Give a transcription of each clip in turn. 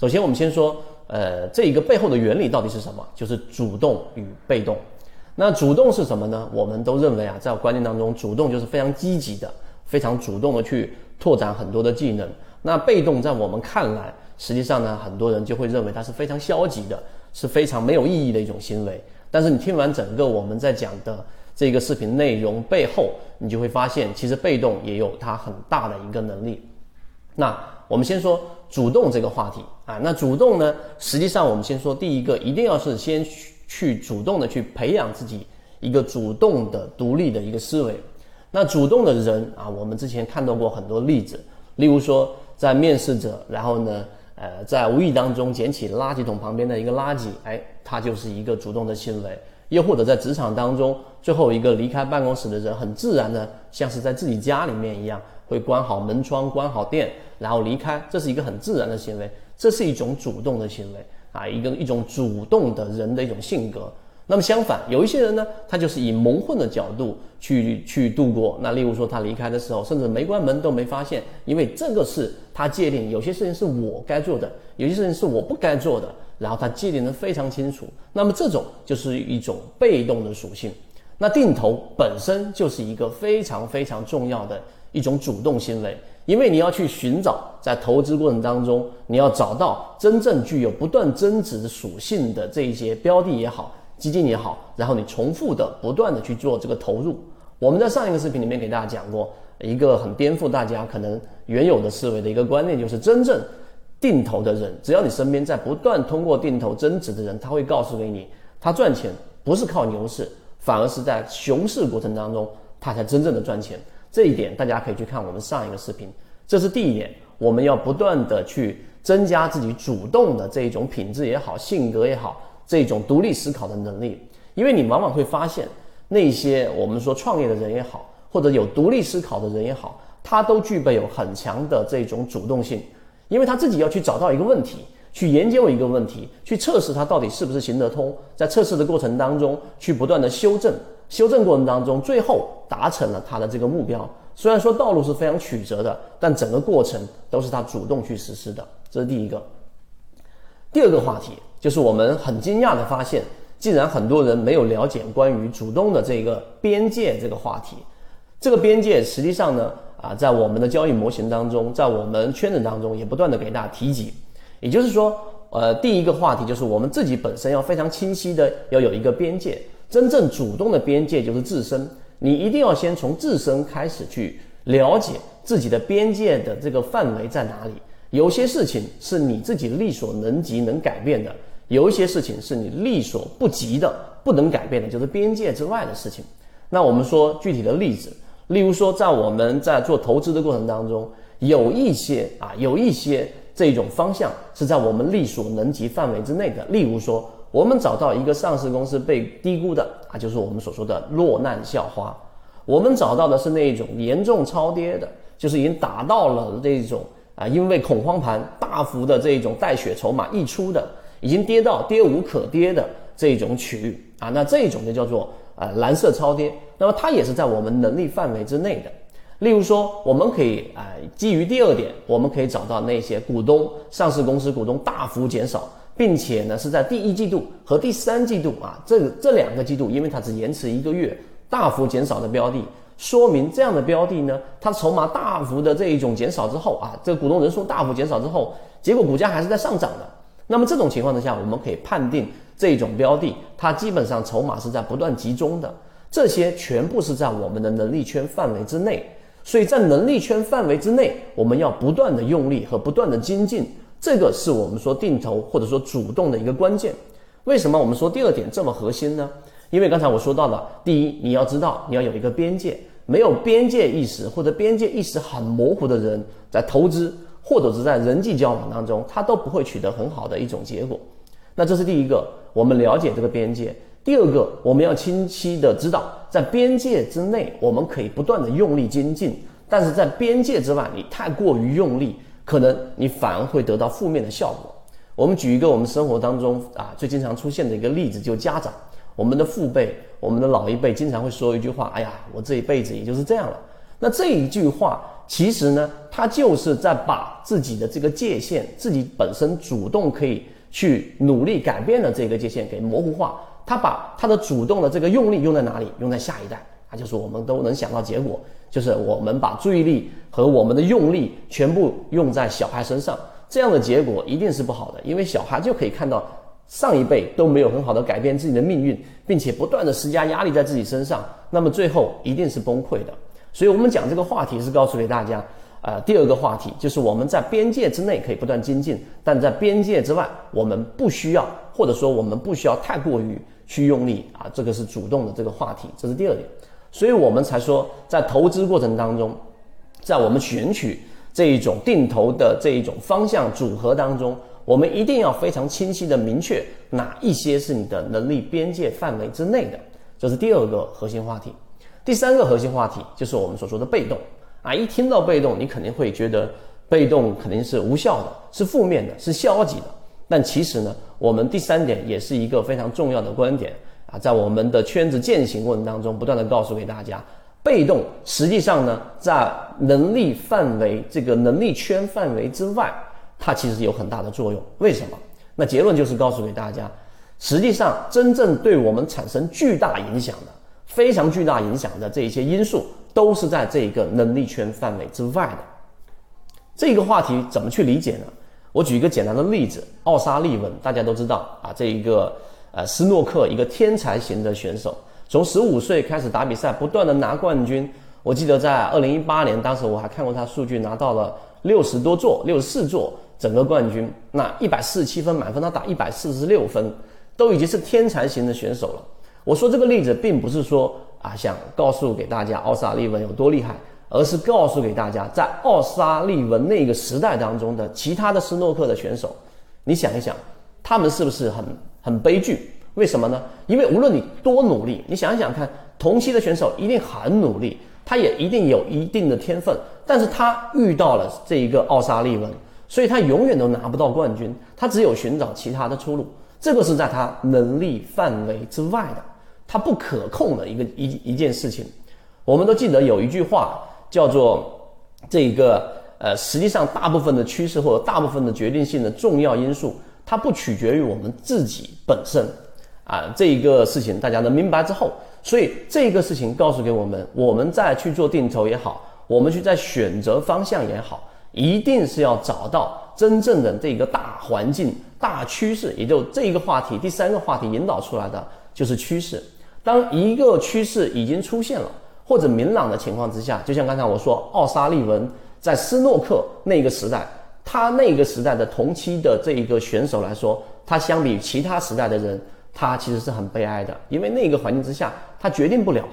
首先，我们先说，呃，这一个背后的原理到底是什么？就是主动与被动。那主动是什么呢？我们都认为啊，在观念当中，主动就是非常积极的，非常主动的去拓展很多的技能。那被动在我们看来，实际上呢，很多人就会认为它是非常消极的，是非常没有意义的一种行为。但是你听完整个我们在讲的这个视频内容背后，你就会发现，其实被动也有它很大的一个能力。那我们先说主动这个话题啊，那主动呢，实际上我们先说第一个，一定要是先去主动的去培养自己一个主动的独立的一个思维。那主动的人啊，我们之前看到过很多例子，例如说在面试者，然后呢，呃，在无意当中捡起垃圾桶旁边的一个垃圾，哎，他就是一个主动的行为；又或者在职场当中，最后一个离开办公室的人，很自然的像是在自己家里面一样。会关好门窗，关好电，然后离开，这是一个很自然的行为，这是一种主动的行为啊，一个一种主动的人的一种性格。那么相反，有一些人呢，他就是以蒙混的角度去去度过。那例如说他离开的时候，甚至没关门都没发现，因为这个是他界定，有些事情是我该做的，有些事情是我不该做的，然后他界定的非常清楚。那么这种就是一种被动的属性。那定投本身就是一个非常非常重要的。一种主动行为，因为你要去寻找在投资过程当中，你要找到真正具有不断增值属性的这一些标的也好，基金也好，然后你重复的不断的去做这个投入。我们在上一个视频里面给大家讲过一个很颠覆大家可能原有的思维的一个观念，就是真正定投的人，只要你身边在不断通过定投增值的人，他会告诉给你，他赚钱不是靠牛市，反而是在熊市过程当中，他才真正的赚钱。这一点大家可以去看我们上一个视频，这是第一点，我们要不断的去增加自己主动的这一种品质也好，性格也好，这种独立思考的能力。因为你往往会发现，那些我们说创业的人也好，或者有独立思考的人也好，他都具备有很强的这种主动性，因为他自己要去找到一个问题，去研究一个问题，去测试它到底是不是行得通，在测试的过程当中去不断的修正。修正过程当中，最后达成了他的这个目标。虽然说道路是非常曲折的，但整个过程都是他主动去实施的。这是第一个。第二个话题就是我们很惊讶的发现，竟然很多人没有了解关于主动的这个边界这个话题。这个边界实际上呢，啊，在我们的交易模型当中，在我们圈子当中也不断的给大家提及。也就是说，呃，第一个话题就是我们自己本身要非常清晰的要有一个边界。真正主动的边界就是自身，你一定要先从自身开始去了解自己的边界的这个范围在哪里。有些事情是你自己力所能及能改变的，有一些事情是你力所不及的，不能改变的，就是边界之外的事情。那我们说具体的例子，例如说在我们在做投资的过程当中，有一些啊，有一些这种方向是在我们力所能及范围之内的，例如说。我们找到一个上市公司被低估的啊，就是我们所说的落难校花。我们找到的是那一种严重超跌的，就是已经达到了这种啊，因为恐慌盘大幅的这种带血筹码溢出的，已经跌到跌无可跌的这种区域啊，那这种就叫做啊蓝色超跌。那么它也是在我们能力范围之内的。例如说，我们可以啊，基于第二点，我们可以找到那些股东上市公司股东大幅减少。并且呢，是在第一季度和第三季度啊，这这两个季度，因为它只延迟一个月，大幅减少的标的，说明这样的标的呢，它筹码大幅的这一种减少之后啊，这个股东人数大幅减少之后，结果股价还是在上涨的。那么这种情况之下，我们可以判定这种标的，它基本上筹码是在不断集中的，这些全部是在我们的能力圈范围之内。所以在能力圈范围之内，我们要不断的用力和不断的精进。这个是我们说定投或者说主动的一个关键。为什么我们说第二点这么核心呢？因为刚才我说到了，第一，你要知道你要有一个边界，没有边界意识或者边界意识很模糊的人，在投资或者是在人际交往当中，他都不会取得很好的一种结果。那这是第一个，我们了解这个边界。第二个，我们要清晰的知道，在边界之内，我们可以不断的用力精进；但是在边界之外，你太过于用力。可能你反而会得到负面的效果。我们举一个我们生活当中啊最经常出现的一个例子，就家长，我们的父辈，我们的老一辈经常会说一句话：“哎呀，我这一辈子也就是这样了。”那这一句话其实呢，他就是在把自己的这个界限，自己本身主动可以去努力改变的这个界限给模糊化。他把他的主动的这个用力用在哪里？用在下一代，啊，就是我们都能想到结果，就是我们把注意力和我们的用力全部用在小孩身上，这样的结果一定是不好的，因为小孩就可以看到上一辈都没有很好的改变自己的命运，并且不断的施加压力在自己身上，那么最后一定是崩溃的。所以，我们讲这个话题是告诉给大家，呃，第二个话题就是我们在边界之内可以不断精进，但在边界之外，我们不需要，或者说我们不需要太过于去用力啊，这个是主动的这个话题，这是第二点。所以我们才说，在投资过程当中，在我们选取这一种定投的这一种方向组合当中，我们一定要非常清晰的明确哪一些是你的能力边界范围之内的，这是第二个核心话题。第三个核心话题就是我们所说的被动啊，一听到被动，你肯定会觉得被动肯定是无效的，是负面的，是消极的。但其实呢，我们第三点也是一个非常重要的观点啊，在我们的圈子践行过程当中，不断的告诉给大家，被动实际上呢，在能力范围这个能力圈范围之外，它其实有很大的作用。为什么？那结论就是告诉给大家，实际上真正对我们产生巨大影响的。非常巨大影响的这一些因素，都是在这一个能力圈范围之外的。这个话题怎么去理解呢？我举一个简单的例子，奥沙利文，大家都知道啊，这一个呃斯诺克一个天才型的选手，从十五岁开始打比赛，不断的拿冠军。我记得在二零一八年，当时我还看过他数据，拿到了六十多座、六十四座整个冠军。那一百四十七分满分，他打一百四十六分，都已经是天才型的选手了。我说这个例子并不是说啊想告诉给大家奥沙利文有多厉害，而是告诉给大家，在奥沙利文那个时代当中的其他的斯诺克的选手，你想一想，他们是不是很很悲剧？为什么呢？因为无论你多努力，你想一想看，同期的选手一定很努力，他也一定有一定的天分，但是他遇到了这一个奥沙利文，所以他永远都拿不到冠军，他只有寻找其他的出路，这个是在他能力范围之外的。他不可控的一个一一件事情，我们都记得有一句话叫做“这个呃，实际上大部分的趋势或者大部分的决定性的重要因素，它不取决于我们自己本身啊。”这一个事情大家能明白之后，所以这个事情告诉给我们，我们再去做定投也好，我们去在选择方向也好，一定是要找到真正的这个大环境、大趋势，也就这一个话题，第三个话题引导出来的就是趋势。当一个趋势已经出现了或者明朗的情况之下，就像刚才我说，奥沙利文在斯诺克那个时代，他那个时代的同期的这一个选手来说，他相比其他时代的人，他其实是很悲哀的，因为那个环境之下，他决定不了。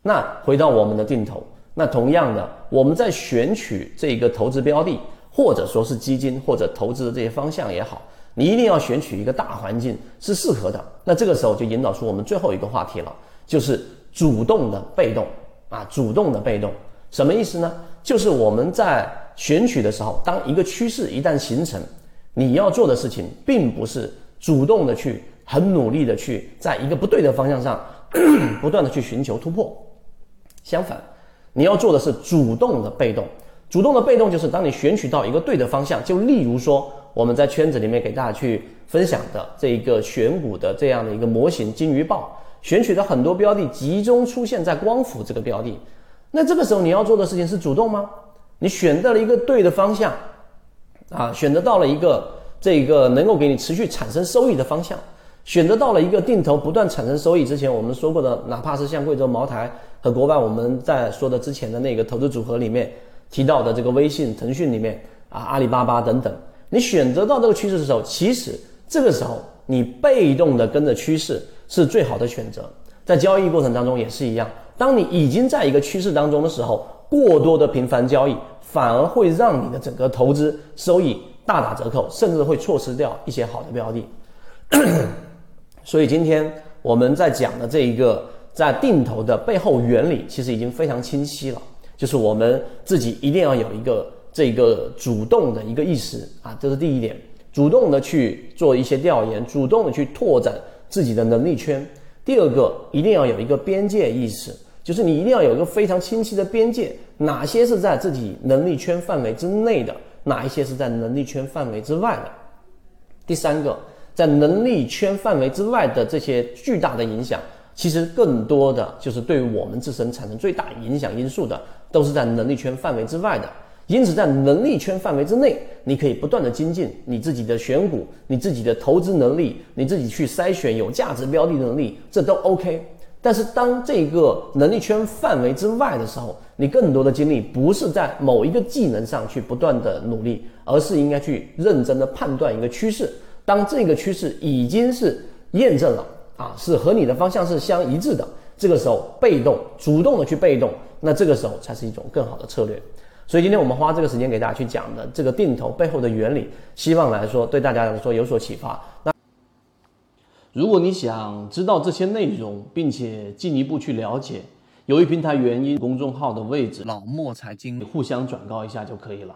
那回到我们的定投，那同样的，我们在选取这个投资标的，或者说是基金或者投资的这些方向也好。你一定要选取一个大环境是适合的，那这个时候就引导出我们最后一个话题了，就是主动的被动啊，主动的被动什么意思呢？就是我们在选取的时候，当一个趋势一旦形成，你要做的事情并不是主动的去很努力的去在一个不对的方向上 不断的去寻求突破，相反，你要做的是主动的被动。主动的被动就是当你选取到一个对的方向，就例如说。我们在圈子里面给大家去分享的这一个选股的这样的一个模型金鱼报，选取的很多标的集中出现在光伏这个标的，那这个时候你要做的事情是主动吗？你选择了一个对的方向，啊，选择到了一个这个能够给你持续产生收益的方向，选择到了一个定投不断产生收益。之前我们说过的，哪怕是像贵州茅台和国外我们在说的之前的那个投资组合里面提到的这个微信、腾讯里面啊，阿里巴巴等等。你选择到这个趋势的时候，其实这个时候你被动的跟着趋势是最好的选择。在交易过程当中也是一样，当你已经在一个趋势当中的时候，过多的频繁交易反而会让你的整个投资收益大打折扣，甚至会错失掉一些好的标的。所以今天我们在讲的这一个在定投的背后原理，其实已经非常清晰了，就是我们自己一定要有一个。这个主动的一个意识啊，这是第一点，主动的去做一些调研，主动的去拓展自己的能力圈。第二个，一定要有一个边界意识，就是你一定要有一个非常清晰的边界，哪些是在自己能力圈范围之内的，哪一些是在能力圈范围之外的。第三个，在能力圈范围之外的这些巨大的影响，其实更多的就是对我们自身产生最大影响因素的，都是在能力圈范围之外的。因此，在能力圈范围之内，你可以不断的精进你自己的选股、你自己的投资能力、你自己去筛选有价值标的能力，这都 OK。但是，当这个能力圈范围之外的时候，你更多的精力不是在某一个技能上去不断的努力，而是应该去认真的判断一个趋势。当这个趋势已经是验证了啊，是和你的方向是相一致的，这个时候被动、主动的去被动，那这个时候才是一种更好的策略。所以今天我们花这个时间给大家去讲的这个定投背后的原理，希望来说对大家来说有所启发。那如果你想知道这些内容，并且进一步去了解，由于平台原因，公众号的位置老莫财经互相转告一下就可以了。